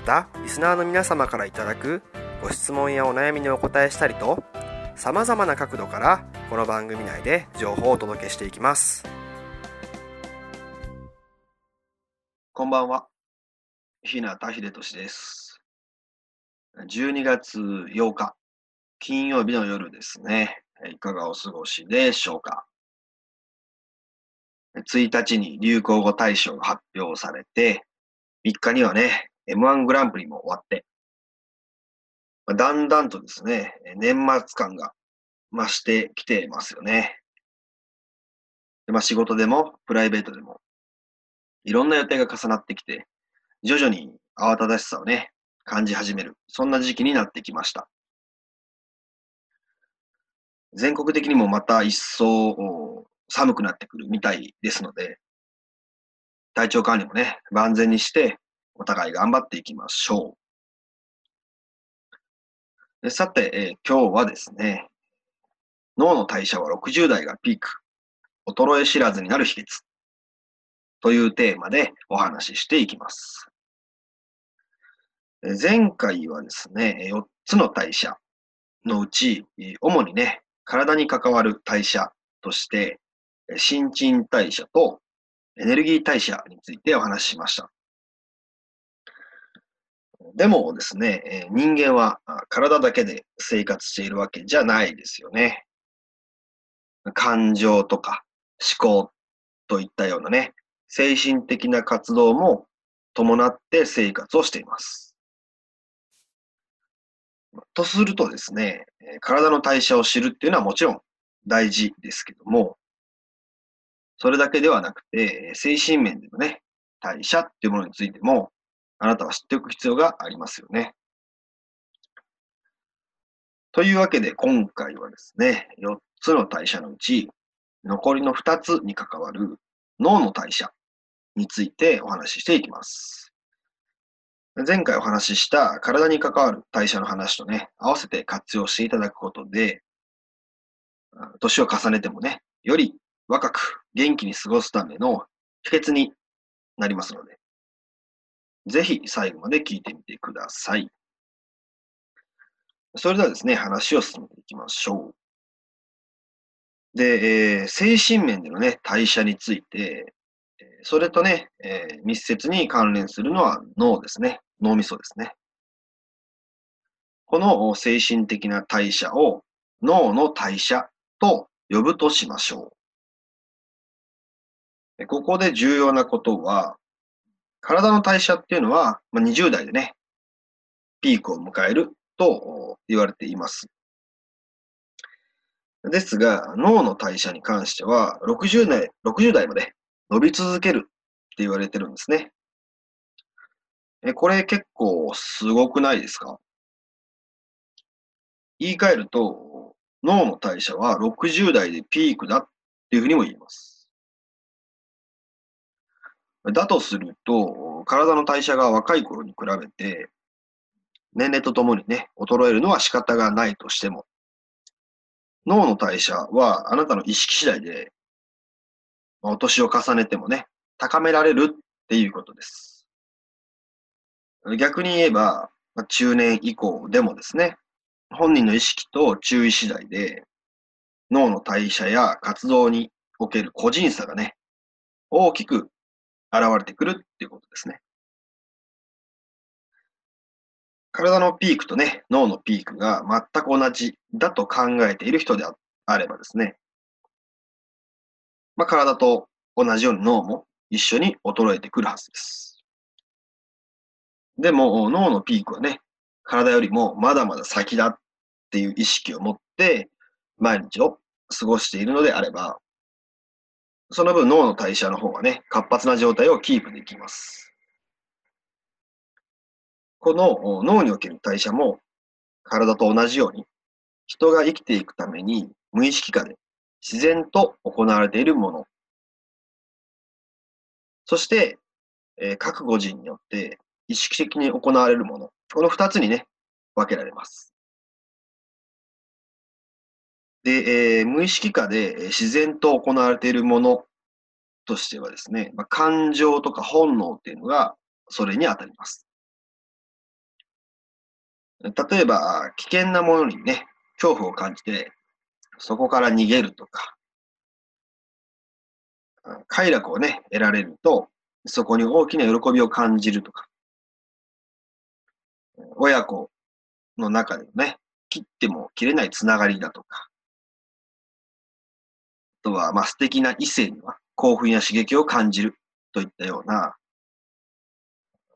またリスナーの皆様からいただくご質問やお悩みにお答えしたりとさまざまな角度からこの番組内で情報をお届けしていきます。こんばんは。日向秀俊です。12月8日金曜日の夜ですね。いかがお過ごしでしょうか。1日に流行語大賞が発表されて、3日にはね、M1 グランプリも終わって、まあだんだんとですね、年末感が増してきてますよね。でまあ、仕事でもプライベートでも、いろんな予定が重なってきて、徐々に慌ただしさをね、感じ始める。そんな時期になってきました。全国的にもまた一層寒くなってくるみたいですので、体調管理もね、万全にして、お互い頑張っていきましょう。さて、え、今日はですね、脳の代謝は60代がピーク、衰え知らずになる秘訣というテーマでお話ししていきます。前回はですね、4つの代謝のうち、主にね、体に関わる代謝として、新陳代謝とエネルギー代謝についてお話ししました。でもですね、人間は体だけで生活しているわけじゃないですよね。感情とか思考といったようなね、精神的な活動も伴って生活をしています。とするとですね、体の代謝を知るっていうのはもちろん大事ですけども、それだけではなくて、精神面でのね、代謝っていうものについても、あなたは知っておく必要がありますよね。というわけで今回はですね、4つの代謝のうち、残りの2つに関わる脳の代謝についてお話ししていきます。前回お話しした体に関わる代謝の話とね、合わせて活用していただくことで、年を重ねてもね、より若く元気に過ごすための秘訣になりますので、ぜひ最後まで聞いてみてください。それではですね、話を進めていきましょう。で、えー、精神面でのね、代謝について、それとね、えー、密接に関連するのは脳ですね。脳みそですね。この精神的な代謝を脳の代謝と呼ぶとしましょう。ここで重要なことは、体の代謝っていうのは、まあ、20代でね、ピークを迎えると言われています。ですが、脳の代謝に関しては、60代 ,60 代まで伸び続けるって言われてるんですね。えこれ結構すごくないですか？言い換えると、脳の代謝は60代でピークだっていうふうにも言えます。だとすると、体の代謝が若い頃に比べて、年齢とともにね、衰えるのは仕方がないとしても、脳の代謝はあなたの意識次第で、まお年を重ねてもね、高められるっていうことです。逆に言えば、中年以降でもですね、本人の意識と注意次第で、脳の代謝や活動における個人差がね、大きく現れてくるっていうことですね。体のピークとね、脳のピークが全く同じだと考えている人であればですね、まあ、体と同じように脳も一緒に衰えてくるはずです。でも、脳のピークはね、体よりもまだまだ先だっていう意識を持って毎日を過ごしているのであれば、その分脳の代謝の方がね、活発な状態をキープできます。この脳における代謝も体と同じように人が生きていくために無意識化で自然と行われているもの。そして、えー、各個人によって意識的に行われるもの。この二つにね、分けられます。で、えー、無意識化で自然と行われているものとしてはですね、まあ、感情とか本能っていうのがそれに当たります。例えば、危険なものにね、恐怖を感じて、そこから逃げるとか、快楽をね、得られると、そこに大きな喜びを感じるとか、親子の中でもね、切っても切れないつながりだとか、とは、まあ、素敵な異性には興奮や刺激を感じるといったような、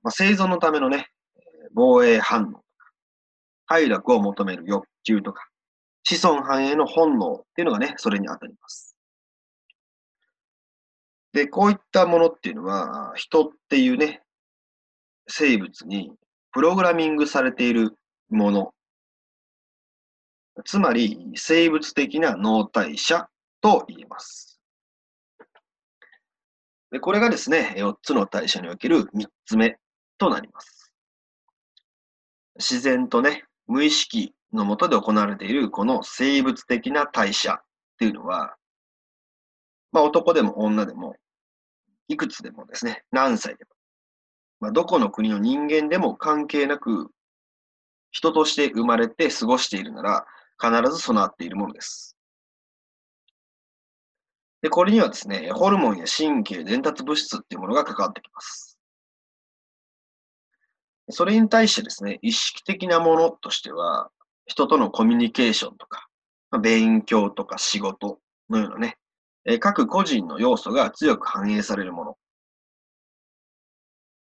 まあ、生存のためのね、防衛反応とか、快楽を求める欲求とか、子孫繁栄の本能っていうのがね、それに当たります。で、こういったものっていうのは、人っていうね、生物にプログラミングされているもの。つまり、生物的な脳代謝と言えます。でこれがですね、4つの代謝における3つ目となります。自然とね、無意識のもとで行われているこの生物的な代謝っていうのは、まあ男でも女でも、いくつでもですね、何歳でも、まあ、どこの国の人間でも関係なく、人として生まれて過ごしているなら、必ず備わっているものです。で、これにはですね、ホルモンや神経伝達物質っていうものが関わってきます。それに対してですね、意識的なものとしては、人とのコミュニケーションとか、勉強とか仕事のようなね、各個人の要素が強く反映されるもの。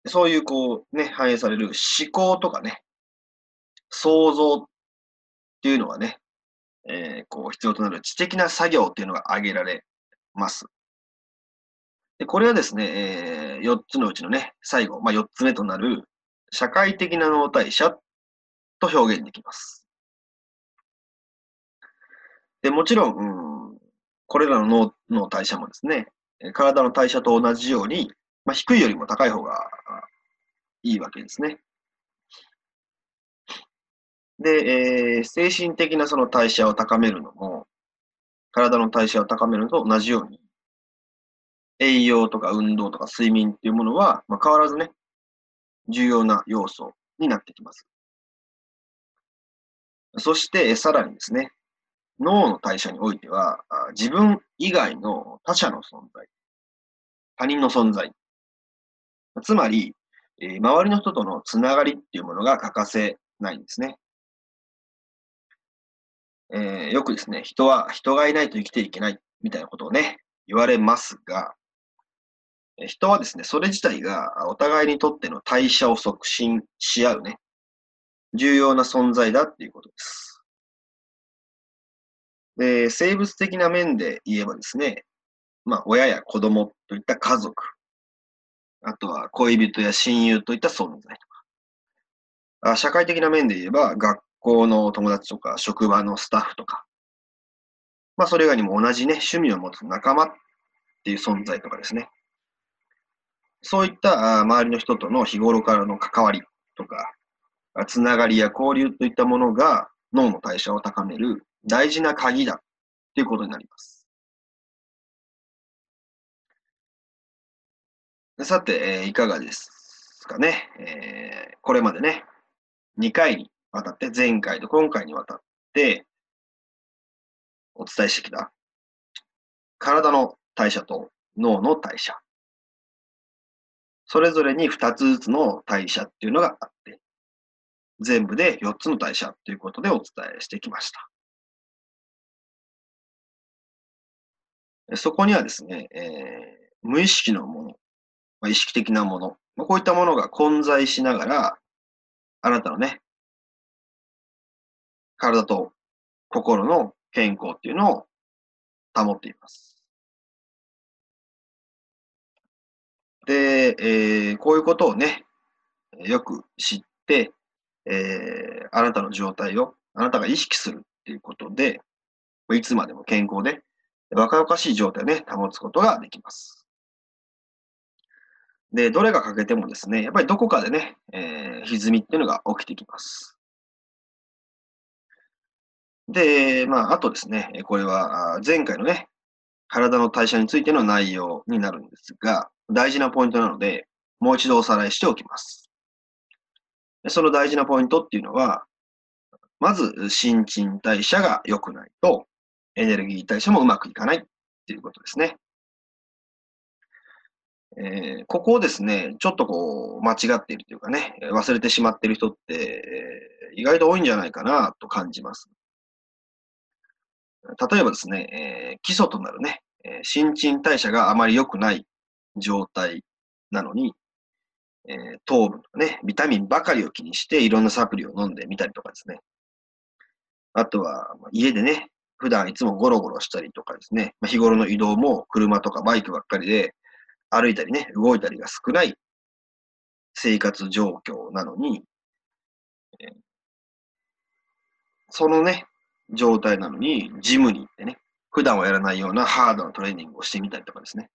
そういうこうね、反映される思考とかね、想像っていうのはね、えー、こう必要となる知的な作業っていうのが挙げられます。でこれはですね、えー、4つのうちのね、最後、まあ、4つ目となる社会的な脳代謝と表現できます。で、もちろん、うん、これらの脳の代謝もですね、体の代謝と同じように、まあ、低いよりも高い方がいいわけですね。で、えー、精神的なその代謝を高めるのも、体の代謝を高めるのと同じように、栄養とか運動とか睡眠っていうものは、まあ、変わらずね、重要な要素になってきます。そして、さらにですね、脳の代謝においては、自分以外の他者の存在、他人の存在、つまり、周りの人とのつながりっていうものが欠かせないんですね。えー、よくですね、人は人がいないと生きていけないみたいなことをね、言われますが、人はですね、それ自体がお互いにとっての代謝を促進し合うね、重要な存在だっていうことです。で、生物的な面で言えばですね、まあ、親や子供といった家族、あとは恋人や親友といった存在とか、あ社会的な面で言えば、学校の友達とか、職場のスタッフとか、まあ、それ以外にも同じね、趣味を持つ仲間っていう存在とかですね。そういった周りの人との日頃からの関わりとか、つながりや交流といったものが脳の代謝を高める大事な鍵だということになります。さて、いかがですかね、え、これまでね、2回にわたって、前回と今回にわたってお伝えしてきた体の代謝と脳の代謝。それぞれに2つずつの代謝っていうのがあって、全部で4つの代謝ということでお伝えしてきました。そこにはですね、えー、無意識のもの、まあ、意識的なもの、まあ、こういったものが混在しながら、あなたのね、体と心の健康っていうのを保っています。で、えー、こういうことをね、よく知って、えー、あなたの状態をあなたが意識するっていうことで、いつまでも健康で若々しい状態をね、保つことができます。で、どれが欠けてもですね、やっぱりどこかでね、えー、歪みっていうのが起きてきます。で、まあ、あとですね、これは前回のね、体の代謝についての内容になるんですが、大事なポイントなので、もう一度おさらいしておきます。その大事なポイントっていうのは、まず、新陳代謝が良くないと、エネルギー代謝もうまくいかないっていうことですね。えー、ここをですね、ちょっとこう、間違っているというかね、忘れてしまっている人って、意外と多いんじゃないかなと感じます。例えばですね、えー、基礎となるね、えー、新陳代謝があまり良くない状態なのに、えー、糖分とかね、ビタミンばかりを気にしていろんなサプリを飲んでみたりとかですね。あとは、家でね、普段いつもゴロゴロしたりとかですね、まあ、日頃の移動も車とかバイクばっかりで歩いたりね、動いたりが少ない生活状況なのに、えー、そのね、状態なのに、ジムに行ってね、普段はやらないようなハードなトレーニングをしてみたりとかですね。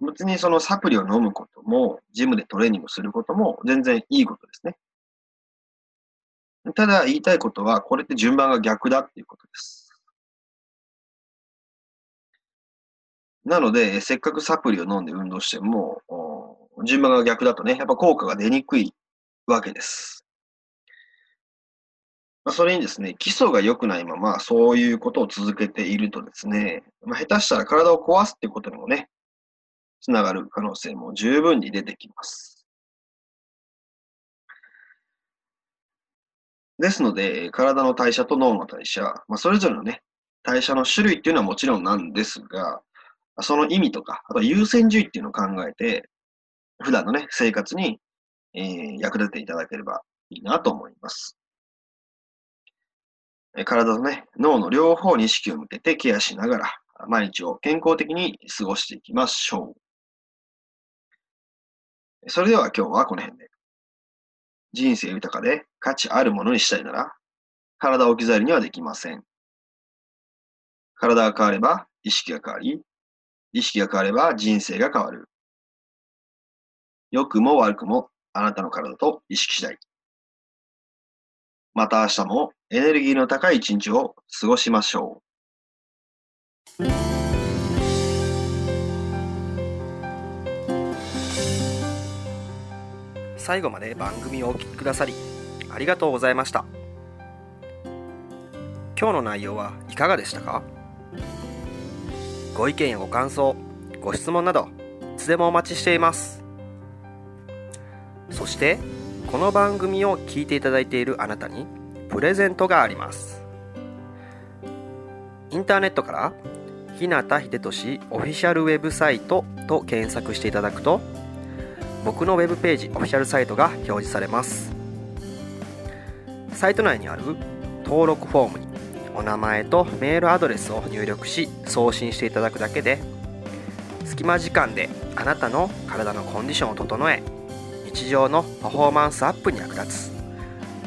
別にそのサプリを飲むことも、ジムでトレーニングすることも全然いいことですね。ただ言いたいことは、これって順番が逆だっていうことです。なので、せっかくサプリを飲んで運動しても、順番が逆だとね、やっぱ効果が出にくいわけです。まあ、それにですね、基礎が良くないまま、そういうことを続けているとですね、まあ、下手したら体を壊すっていうことにもね、つながる可能性も十分に出てきます。ですので、体の代謝と脳の代謝、まあ、それぞれのね、代謝の種類っていうのはもちろんなんですが、その意味とか、あと優先順位っていうのを考えて、普段のね、生活に、えー、役立てていただければいいなと思います。体とね、脳の両方に意識を向けてケアしながら、毎日を健康的に過ごしていきましょう。それでは今日はこの辺で。人生豊かで価値あるものにしたいなら、体を置き去りにはできません。体が変われば意識が変わり、意識が変われば人生が変わる。良くも悪くもあなたの体と意識次第。また明日もエネルギーの高い一日を過ごしましょう。最後まで番組をお聴きくださりありがとうございました。今日の内容はいかがでしたか？ご意見やご感想ご質問などいつでもお待ちしています。そしてこの番組を聞いていただいているあなたにプレゼントがあります。インターネットから日向秀俊オフィシャルウェブサイトと検索していただくと僕のウェブページオフィシャルサイトが表示されます。サイト内にある登録フォームにお名前とメールアドレスを入力し送信していただくだけで隙間時間であなたの体のコンディションを整え日常のパフォーマンスアップに役立つ。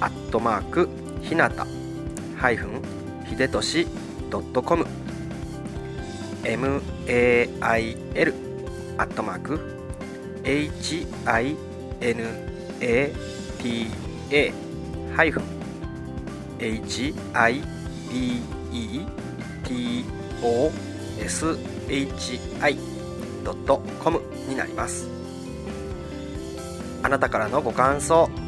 アットマークひなたハイフンひでとしドットコム。mail アットマーク hinata atahibetoshi.com になります。あなたからのご感想